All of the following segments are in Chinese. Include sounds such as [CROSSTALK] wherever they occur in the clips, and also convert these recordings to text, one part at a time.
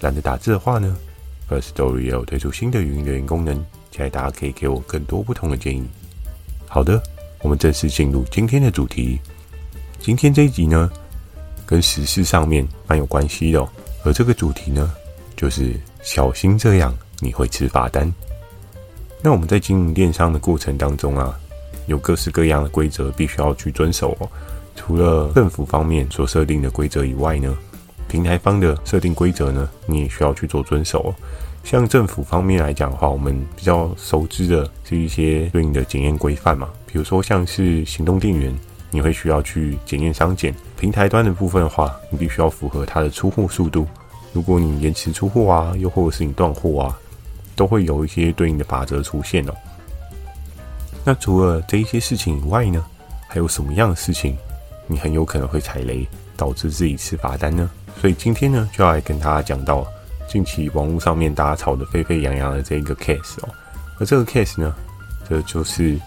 懒得打字的话呢，Firstory 也有推出新的语音留言功能，期待大家可以给我更多不同的建议。好的，我们正式进入今天的主题。今天这一集呢，跟时事上面蛮有关系的哦。而这个主题呢，就是小心这样你会吃罚单。那我们在经营电商的过程当中啊，有各式各样的规则必须要去遵守哦。除了政府方面所设定的规则以外呢，平台方的设定规则呢，你也需要去做遵守哦。像政府方面来讲的话，我们比较熟知的是一些对应的检验规范嘛，比如说像是行动电源，你会需要去检验商检；平台端的部分的话，你必须要符合它的出货速度。如果你延迟出货啊，又或者是你断货啊，都会有一些对应的法则出现哦。那除了这一些事情以外呢，还有什么样的事情？你很有可能会踩雷，导致自己吃罚单呢。所以今天呢，就要来跟大家讲到近期网络上面大家吵得沸沸扬扬的这一个 case 哦。而这个 case 呢，这就是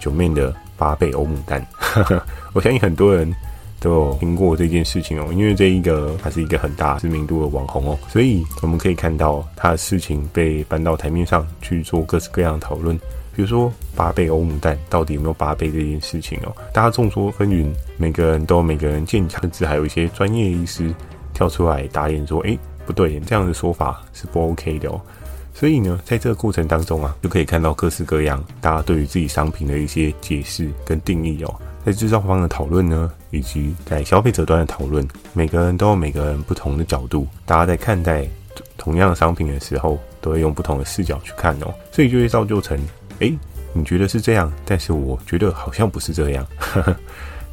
九面的八倍欧姆蛋。[LAUGHS] 我相信很多人都有听过这件事情哦，因为这一个还是一个很大知名度的网红哦，所以我们可以看到他的事情被搬到台面上去做各式各样的讨论。比如说八倍欧姆蛋到底有没有八倍这件事情哦，大家众说纷纭，每个人都有每个人见解，甚至还有一些专业医师跳出来打脸说：“诶，不对，这样的说法是不 OK 的哦。”所以呢，在这个过程当中啊，就可以看到各式各样大家对于自己商品的一些解释跟定义哦，在制造方的讨论呢，以及在消费者端的讨论，每个人都有每个人不同的角度，大家在看待同样的商品的时候，都会用不同的视角去看哦，所以就会造就成。诶，你觉得是这样，但是我觉得好像不是这样。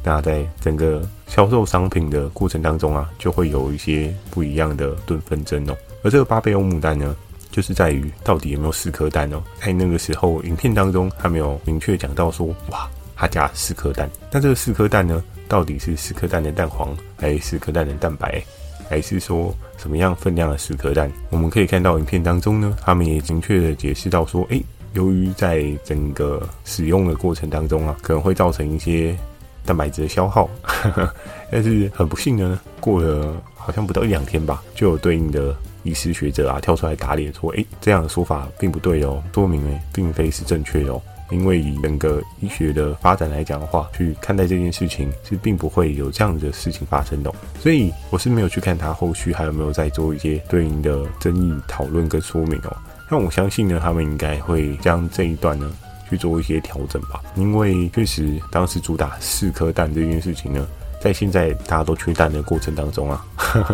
那在整个销售商品的过程当中啊，就会有一些不一样的顿纷争哦。而这个巴贝欧牡丹呢，就是在于到底有没有四颗蛋哦。在那个时候，影片当中还没有明确讲到说，哇，他加四颗蛋。那这个四颗蛋呢，到底是四颗蛋的蛋黄，还是四颗蛋的蛋白，还是说什么样分量的四颗蛋？我们可以看到影片当中呢，他们也明确的解释到说，诶。由于在整个使用的过程当中啊，可能会造成一些蛋白质的消耗，[LAUGHS] 但是很不幸呢，过了好像不到一两天吧，就有对应的医师学者啊跳出来打脸说：“诶，这样的说法并不对哦，说明诶并非是正确的哦，因为以整个医学的发展来讲的话，去看待这件事情是并不会有这样的事情发生的。所以我是没有去看他后续还有没有在做一些对应的争议讨论跟说明哦。”那我相信呢，他们应该会将这一段呢去做一些调整吧，因为确实当时主打四颗蛋这件事情呢，在现在大家都缺蛋的过程当中啊，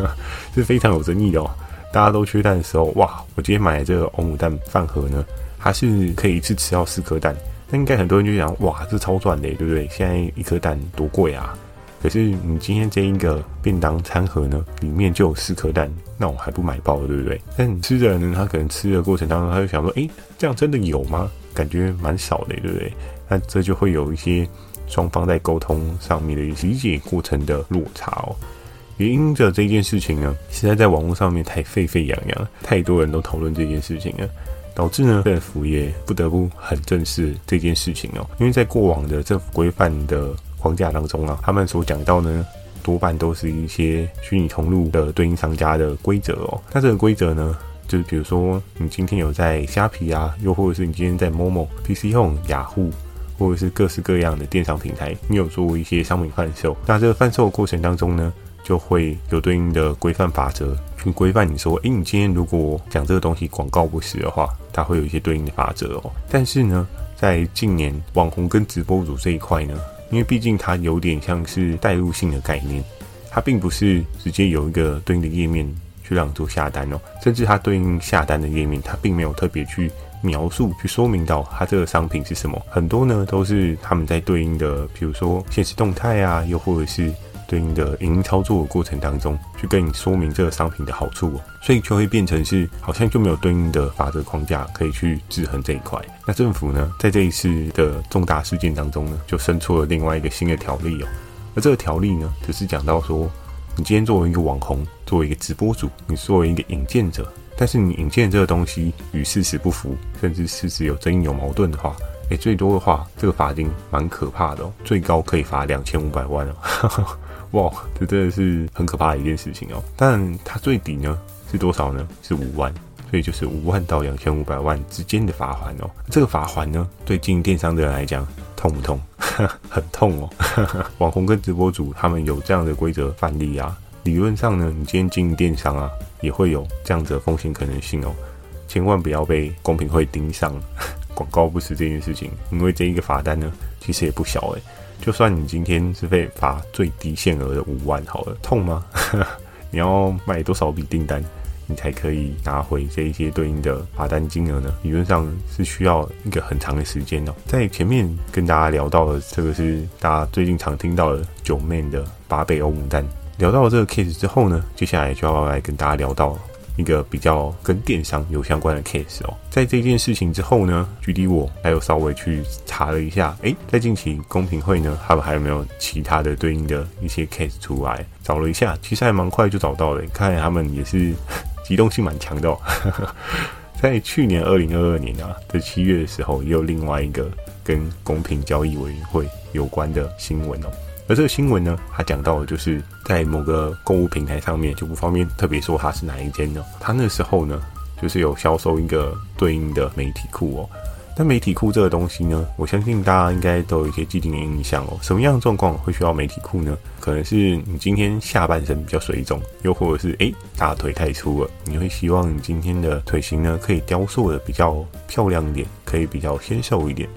[LAUGHS] 是非常有争议的哦。大家都缺蛋的时候，哇，我今天买这个欧姆蛋饭盒呢，它是可以一次吃到四颗蛋，那应该很多人就想，哇，这超赚的，对不对？现在一颗蛋多贵啊！可是你今天这一个便当餐盒呢，里面就有四颗蛋，那我还不买爆，对不对？但你吃的人呢，他可能吃的过程当中，他就想说，诶，这样真的有吗？感觉蛮少的，对不对？那这就会有一些双方在沟通上面的一些理解过程的落差哦。也因着这件事情呢，实在在网络上面太沸沸扬扬，太多人都讨论这件事情了，导致呢政府也不得不很正视这件事情哦。因为在过往的政府规范的。框架当中啊，他们所讲到呢，多半都是一些虚拟通路的对应商家的规则哦。那这个规则呢，就是比如说你今天有在虾皮啊，又或者是你今天在 Momo、PC Home、雅虎，或者是各式各样的电商平台，你有做一些商品贩售，那这个贩售的过程当中呢，就会有对应的规范法则去规范你说，诶，你今天如果讲这个东西广告不实的话，它会有一些对应的法则哦。但是呢，在近年网红跟直播主这一块呢，因为毕竟它有点像是带入性的概念，它并不是直接有一个对应的页面去让你做下单哦，甚至它对应下单的页面，它并没有特别去描述、去说明到它这个商品是什么。很多呢都是他们在对应的，比如说现实动态啊，又或者是对应的影音操作的过程当中，去跟你说明这个商品的好处哦，所以就会变成是好像就没有对应的法则框架可以去制衡这一块。那政府呢，在这一次的重大事件当中呢，就生出了另外一个新的条例哦，而这个条例呢，只是讲到说，你今天作为一个网红，作为一个直播主，你作为一个引荐者。但是你引荐这个东西与事实不符，甚至事实有争议、有矛盾的话，诶，最多的话，这个罚金蛮可怕的哦，最高可以罚两千五百万哦，哇，这真的是很可怕的一件事情哦。但它最底呢是多少呢？是五万，所以就是五万到两千五百万之间的罚款哦。这个罚款呢，对经营电商的人来讲痛不痛？很痛哦。[LAUGHS] 网红跟直播主他们有这样的规则范例啊，理论上呢，你今天经营电商啊。也会有这样子的风险可能性哦，千万不要被公平会盯上 [LAUGHS] 广告不实这件事情，因为这一个罚单呢，其实也不小诶。就算你今天是被罚最低限额的五万好了，痛吗？[LAUGHS] 你要卖多少笔订单，你才可以拿回这一些对应的罚单金额呢？理论上是需要一个很长的时间哦。在前面跟大家聊到的这个是大家最近常听到的 Joeman 的八倍欧姆单。聊到了这个 case 之后呢，接下来就要来跟大家聊到一个比较跟电商有相关的 case 哦。在这件事情之后呢距离我还有稍微去查了一下，诶，在近期公平会呢，他们还有没有其他的对应的一些 case 出来？找了一下，其实还蛮快就找到了，看来他们也是机动性蛮强的哦。[LAUGHS] 在去年二零二二年啊的七月的时候，也有另外一个跟公平交易委员会有关的新闻哦。而这个新闻呢，他讲到的就是在某个购物平台上面，就不方便特别说它是哪一间呢。它那时候呢，就是有销售一个对应的媒体库哦。那媒体裤这个东西呢，我相信大家应该都有一些既定的印象哦。什么样的状况会需要媒体裤呢？可能是你今天下半身比较水肿，又或者是诶大腿太粗了，你会希望你今天的腿型呢可以雕塑的比较漂亮一点，可以比较纤瘦一点。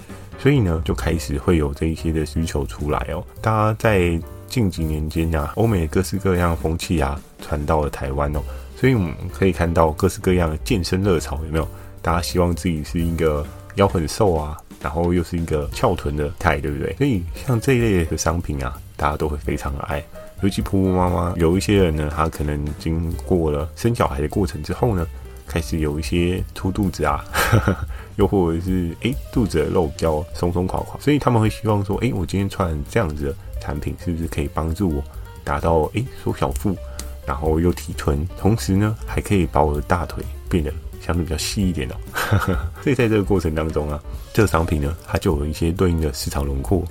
所以呢，就开始会有这一些的需求出来哦。大家在近几年间啊，欧美各式各样的风气啊，传到了台湾哦。所以我们可以看到各式各样的健身热潮，有没有？大家希望自己是一个腰很瘦啊，然后又是一个翘臀的态，对不对？所以像这一类的商品啊，大家都会非常的爱。尤其婆婆妈妈，有一些人呢，他可能经过了生小孩的过程之后呢。开始有一些凸肚子啊，[LAUGHS] 又或者是诶肚子的肉比较松松垮垮，所以他们会希望说，诶我今天穿这样子的产品，是不是可以帮助我达到诶缩小腹，然后又提臀，同时呢还可以把我的大腿变得相对比较细一点哦。[LAUGHS] 所以在这个过程当中啊，这个商品呢，它就有一些对应的市场轮廓，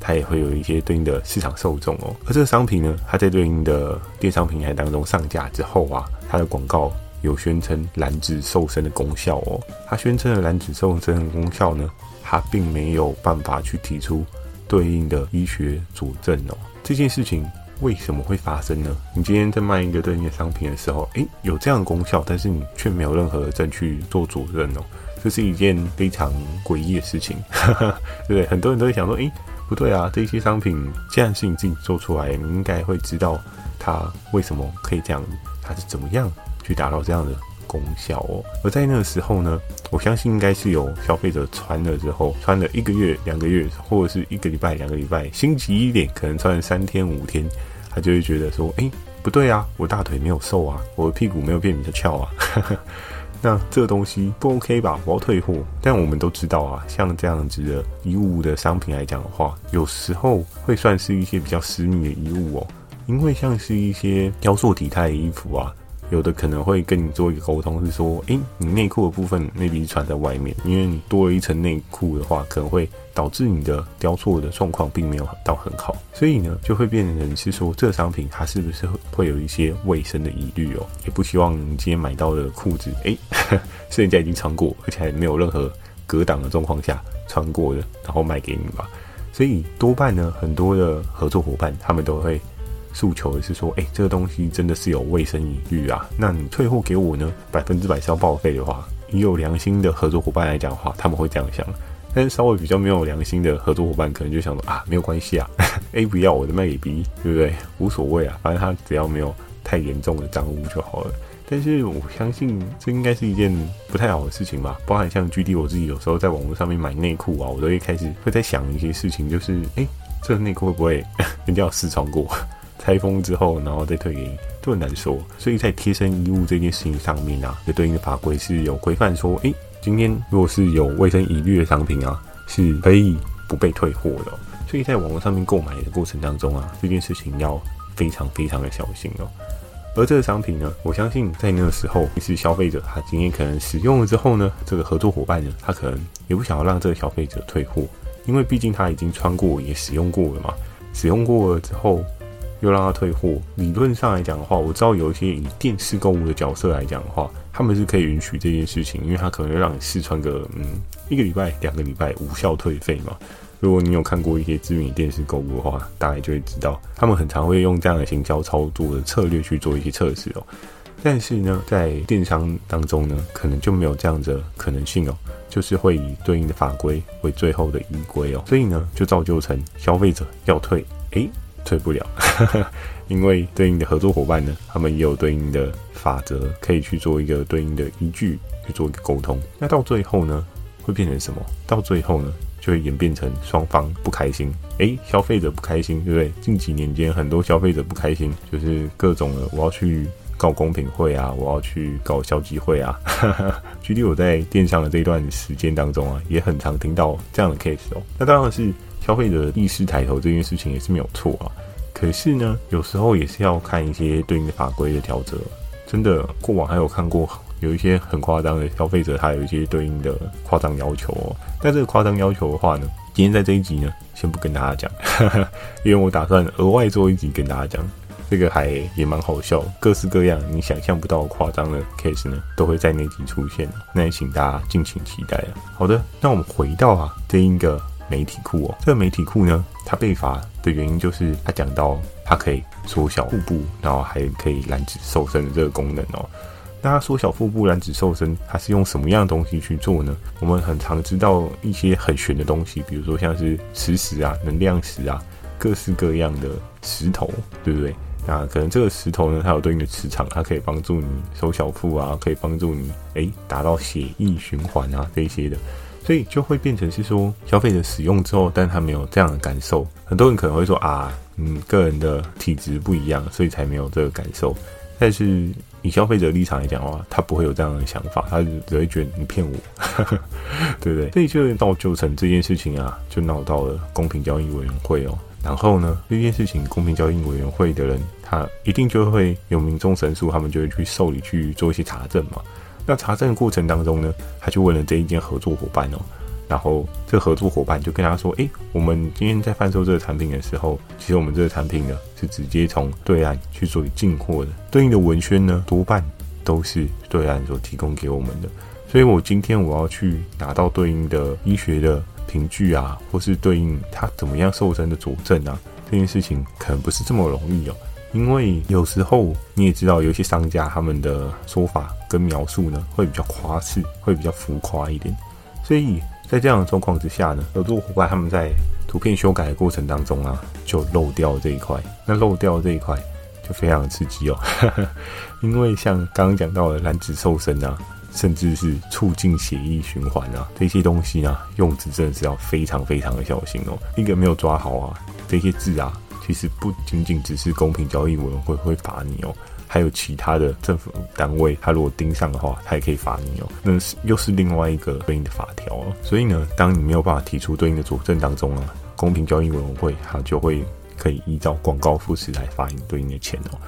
它也会有一些对应的市场受众哦。而这个商品呢，它在对应的电商平台当中上架之后啊，它的广告。有宣称燃脂瘦身的功效哦，它宣称的燃脂瘦身功效呢，它并没有办法去提出对应的医学佐证哦。这件事情为什么会发生呢？你今天在卖一个对应的商品的时候，诶，有这样的功效，但是你却没有任何的证据做佐证哦，这是一件非常诡异的事情，[LAUGHS] 对不对？很多人都会想说，诶，不对啊，这些商品既然是你自己做出来，你应该会知道它为什么可以这样，它是怎么样。去达到这样的功效哦，而在那个时候呢，我相信应该是有消费者穿了之后，穿了一个月、两个月，或者是一个礼拜、两个礼拜，心急一点，可能穿了三天、五天，他就会觉得说：“哎，不对啊，我大腿没有瘦啊，我的屁股没有变比较翘啊。[LAUGHS] ”那这个东西不 OK 吧？我要退货。但我们都知道啊，像这样子的衣物的商品来讲的话，有时候会算是一些比较私密的衣物哦，因为像是一些雕塑体态的衣服啊。有的可能会跟你做一个沟通，是说，诶，你内裤的部分 maybe 穿在外面，因为你多了一层内裤的话，可能会导致你的雕塑的状况并没有到很好，所以呢，就会变成是说，这个商品它是不是会有一些卫生的疑虑哦？也不希望你今天买到的裤子，诶，是人家已经穿过，而且还没有任何隔挡的状况下穿过的，然后卖给你吧。所以多半呢，很多的合作伙伴他们都会。诉求也是说，哎、这个东西真的是有卫生疑虑啊，那你退货给我呢？百分之百是要报废的话，以有良心的合作伙伴来讲的话，他们会这样想。但是稍微比较没有良心的合作伙伴，可能就想说啊，没有关系啊，A [LAUGHS] 不要我的卖给 B，对不对？无所谓啊，反正他只要没有太严重的脏污就好了。但是我相信这应该是一件不太好的事情吧。包含像 GD 我自己有时候在网络上面买内裤啊，我都会开始会在想一些事情，就是哎、这个内裤会不会 [LAUGHS] 人家有试穿过？拆封之后，然后再退给你，都很难说。所以在贴身衣物这件事情上面啊，有对应的法规是有规范说，诶，今天如果是有卫生疑虑的商品啊，是可以不被退货的。所以在网络上面购买的过程当中啊，这件事情要非常非常的小心哦。而这个商品呢，我相信在那个时候，是消费者他今天可能使用了之后呢，这个合作伙伴呢，他可能也不想要让这个消费者退货，因为毕竟他已经穿过也使用过了嘛。使用过了之后，又让他退货，理论上来讲的话，我知道有一些以电视购物的角色来讲的话，他们是可以允许这件事情，因为他可能会让你试穿个嗯一个礼拜、两个礼拜无效退费嘛。如果你有看过一些知名电视购物的话，大概就会知道，他们很常会用这样的行销操作的策略去做一些测试哦。但是呢，在电商当中呢，可能就没有这样的可能性哦，就是会以对应的法规为最后的依归哦，所以呢，就造就成消费者要退，诶，退不了，[LAUGHS] 因为对应的合作伙伴呢，他们也有对应的法则可以去做一个对应的依据去做一个沟通。那到最后呢，会变成什么？到最后呢？就会演变成双方不开心，诶，消费者不开心，对不对？近几年间，很多消费者不开心，就是各种的，我要去告公平会啊，我要去搞消基会啊。[LAUGHS] 举例我在电商的这一段时间当中啊，也很常听到这样的 case 哦。那当然是消费者意识抬头这件事情也是没有错啊。可是呢，有时候也是要看一些对应的法规的调整。真的，过往还有看过。有一些很夸张的消费者，他有一些对应的夸张要求哦。但这个夸张要求的话呢，今天在这一集呢，先不跟大家讲，[LAUGHS] 因为我打算额外做一集跟大家讲。这个还也蛮好笑，各式各样你想象不到夸张的 case 呢，都会在那集出现。那也请大家敬请期待啊。好的，那我们回到啊这一个媒体库哦，这个媒体库呢，它被罚的原因就是它讲到它可以缩小腹部，然后还可以燃脂瘦身的这个功能哦。那它缩小腹部、燃脂瘦身，它是用什么样的东西去做呢？我们很常知道一些很玄的东西，比如说像是磁石啊、能量石啊，各式各样的石头，对不对？那可能这个石头呢，它有对应的磁场，它可以帮助你收小腹啊，可以帮助你诶达到血液循环啊这些的，所以就会变成是说消费者使用之后，但他没有这样的感受。很多人可能会说啊，嗯，个人的体质不一样，所以才没有这个感受。但是以消费者立场来讲的话，他不会有这样的想法，他只会觉得你骗我，[LAUGHS] 对不对？所以就到就成这件事情啊，就闹到了公平交易委员会哦。然后呢，这件事情公平交易委员会的人，他一定就会有民众申诉，他们就会去受理去做一些查证嘛。那查证的过程当中呢，他就问了这一间合作伙伴哦。然后，这合作伙伴就跟他说：“诶，我们今天在贩售这个产品的时候，其实我们这个产品呢是直接从对岸去做进货的，对应的文宣呢多半都是对岸所提供给我们的。所以我今天我要去拿到对应的医学的凭据啊，或是对应它怎么样瘦身的佐证啊，这件事情可能不是这么容易哦。因为有时候你也知道，有些商家他们的说法跟描述呢会比较夸饰，会比较浮夸一点，所以。”在这样的状况之下呢，合作伙伴他们在图片修改的过程当中啊，就漏掉这一块。那漏掉这一块就非常刺激哦，[LAUGHS] 因为像刚刚讲到的燃脂瘦身啊，甚至是促进血液循环啊，这些东西啊，用字真的是要非常非常的小心哦。一个没有抓好啊，这些字啊，其实不仅仅只是公平交易委员会会罚你哦。还有其他的政府单位，他如果盯上的话，他也可以罚你哦。那是又是另外一个对应的法条哦。所以呢，当你没有办法提出对应的佐证当中啊，公平交易委员会它就会可以依照广告副词来罚你对应的钱哦。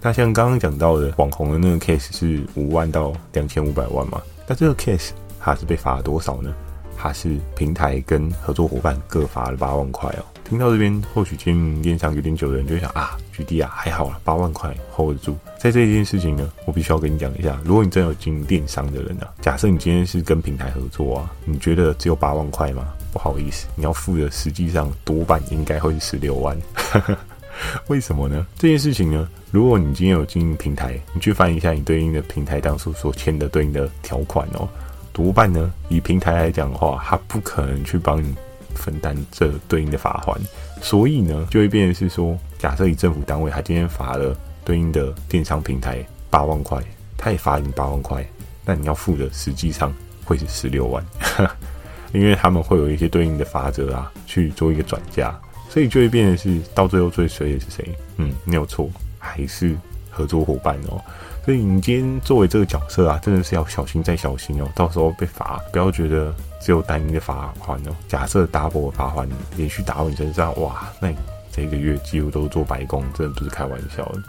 那像刚刚讲到的网红的那个 case 是五万到两千五百万嘛？那这个 case 它是被罚了多少呢？它是平台跟合作伙伴各罚了八万块哦。听到这边，或许经营电商有点久的人就会想啊，GD 啊，还好啦，八万块 hold 得住。在这一件事情呢，我必须要跟你讲一下，如果你真有经营电商的人啊，假设你今天是跟平台合作啊，你觉得只有八万块吗？不好意思，你要付的实际上多半应该会是十六万。[LAUGHS] 为什么呢？这件事情呢，如果你今天有经营平台，你去翻一下你对应的平台当初所签的对应的条款哦，多半呢，以平台来讲的话，他不可能去帮你。分担这对应的罚还，所以呢，就会变成是说，假设以政府单位，他今天罚了对应的电商平台八万块，他也罚你八万块，那你要付的实际上会是十六万，[LAUGHS] 因为他们会有一些对应的罚则啊，去做一个转嫁，所以就会变成是到最后最衰的是谁？嗯，没有错，还是合作伙伴哦。所以你今天作为这个角色啊，真的是要小心再小心哦，到时候被罚，不要觉得只有单一的罚锾哦。假设 double 罚锾连续打到你身上，哇，那你这个月几乎都做白工，真的不是开玩笑的。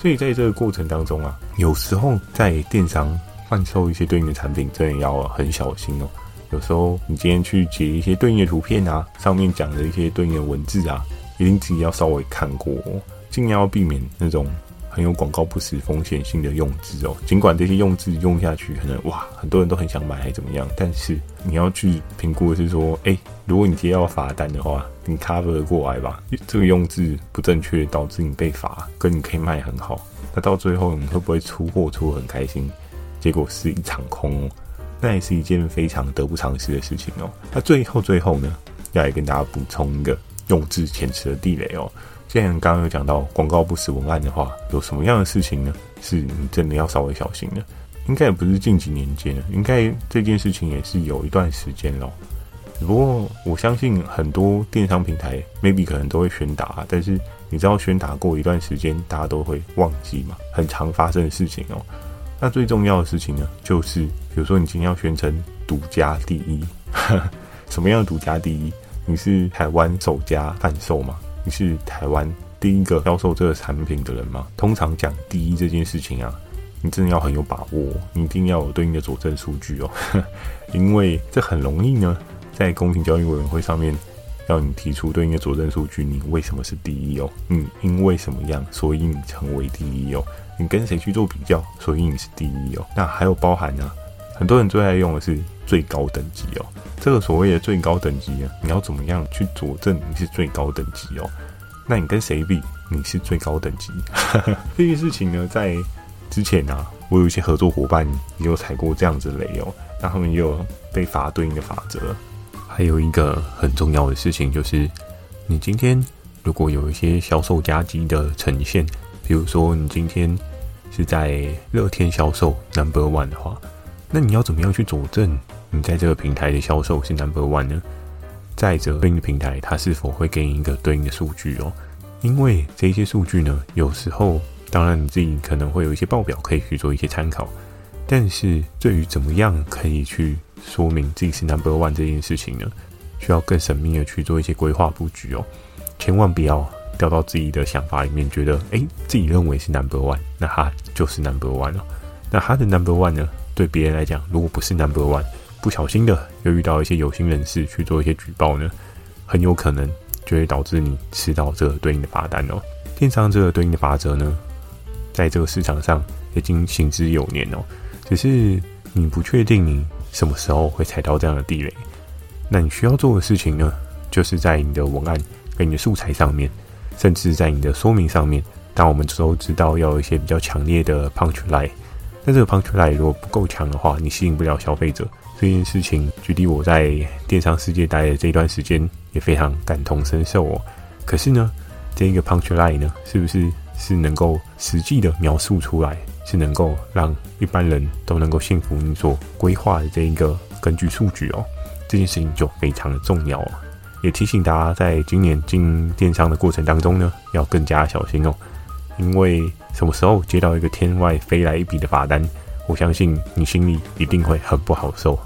所以在这个过程当中啊，有时候在电商贩售一些对应的产品，真的要很小心哦。有时候你今天去截一些对应的图片啊，上面讲的一些对应的文字啊，一定自己要稍微看过哦，尽量要避免那种。很有广告不实风险性的用字哦，尽管这些用字用下去可能哇，很多人都很想买还怎么样，但是你要去评估的是说，哎，如果你接到罚单的话，你 cover 得过来吧？这个用字不正确导致你被罚，跟你可以卖很好，那到最后你会不会出货出得很开心？结果是一场空哦，那也是一件非常得不偿失的事情哦。那最后最后呢，要来跟大家补充一个用字遣词的地雷哦。既然刚刚有讲到广告不死文案的话，有什么样的事情呢？是你真的要稍微小心的。应该也不是近几年间，应该这件事情也是有一段时间了。只不过我相信很多电商平台 maybe 可能都会宣达，但是你知道宣达过一段时间，大家都会忘记嘛？很常发生的事情哦。那最重要的事情呢，就是比如说你今天要宣称独家第一，[LAUGHS] 什么样的独家第一？你是台湾首家贩售吗？你是台湾第一个销售这个产品的人吗？通常讲第一这件事情啊，你真的要很有把握，你一定要有对应的佐证数据哦，[LAUGHS] 因为这很容易呢，在公平交易委员会上面要你提出对应的佐证数据，你为什么是第一哦？你因为什么样，所以你成为第一哦？你跟谁去做比较，所以你是第一哦？那还有包含呢、很多人最爱用的是最高等级哦。这个所谓的最高等级啊，你要怎么样去佐证你是最高等级哦？那你跟谁比你是最高等级？[LAUGHS] 这件事情呢，在之前啊，我有一些合作伙伴也有踩过这样子雷哦，那他们也有被罚对应的法则。还有一个很重要的事情就是，你今天如果有一些销售佳绩的呈现，比如说你今天是在乐天销售 Number One 的话，那你要怎么样去佐证？你在这个平台的销售是 number one 呢？再者，对应的平台它是否会给你一个对应的数据哦？因为这些数据呢，有时候当然你自己可能会有一些报表可以去做一些参考，但是对于怎么样可以去说明自己是 number one 这件事情呢，需要更缜密的去做一些规划布局哦。千万不要掉到自己的想法里面，觉得诶，自己认为是 number one，那它就是 number one 哦。那它的 number one 呢，对别人来讲，如果不是 number one，不小心的又遇到一些有心人士去做一些举报呢，很有可能就会导致你吃到这个对应的罚单哦。电商这个对应的罚则呢，在这个市场上已经行之有年哦，只是你不确定你什么时候会踩到这样的地雷。那你需要做的事情呢，就是在你的文案跟你的素材上面，甚至在你的说明上面，当我们都知道要有一些比较强烈的 punch line，但这个 punch line 如果不够强的话，你吸引不了消费者。这件事情，距离我在电商世界待的这一段时间，也非常感同身受哦。可是呢，这一个 punchline 呢，是不是是能够实际的描述出来，是能够让一般人都能够信服你所规划的这一个根据数据哦？这件事情就非常的重要哦。也提醒大家，在今年进电商的过程当中呢，要更加小心哦，因为什么时候接到一个天外飞来一笔的罚单，我相信你心里一定会很不好受。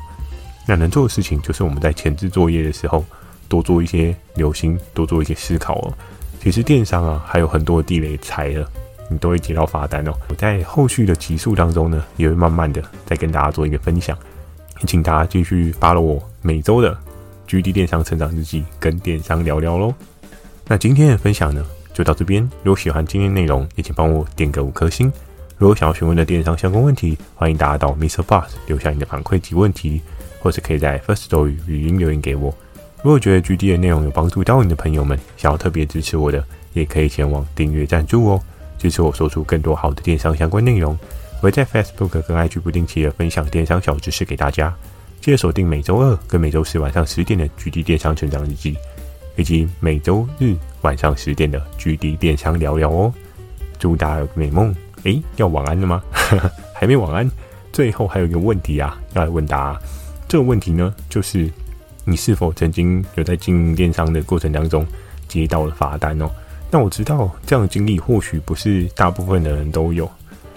那能做的事情就是我们在前置作业的时候多做一些留心，多做一些思考哦。其实电商啊还有很多地雷踩了，你都会接到罚单哦。我在后续的集数当中呢，也会慢慢的再跟大家做一个分享，请大家继续 follow 我每周的 GD 电商成长日记，跟电商聊聊喽。那今天的分享呢就到这边，如果喜欢今天内容，也请帮我点个五颗星。如果想要询问的电商相关问题，欢迎大家到 MixerBox 留下你的反馈及问题。或是可以在 First Story 语音留言给我。如果觉得 GD 的内容有帮助到你的朋友们，想要特别支持我的，也可以前往订阅赞助哦，支持我说出更多好的电商相关内容。我会在 Facebook 跟 IG 不定期的分享电商小知识给大家。记得锁定每周二跟每周四晚上十点的 GD 电商成长日记，以及每周日晚上十点的 GD 电商聊聊哦。祝大家有个美梦！诶，要晚安了吗？[LAUGHS] 还没晚安。最后还有一个问题啊，要来问答。这个问题呢，就是你是否曾经有在经营电商的过程当中，接到了罚单哦。那我知道这样的经历或许不是大部分的人都有，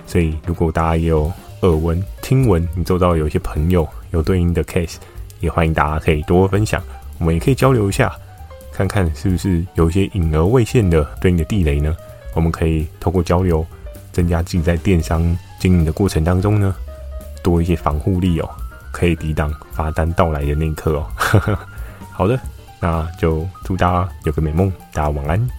所以如果大家也有耳闻、听闻，你周遭有一些朋友有对应的 case，也欢迎大家可以多分享，我们也可以交流一下，看看是不是有一些隐而未现的对应的地雷呢？我们可以透过交流，增加自己在电商经营的过程当中呢，多一些防护力哦，可以抵挡罚单到来的那一刻哦。[LAUGHS] 好的，那就祝大家有个美梦，大家晚安。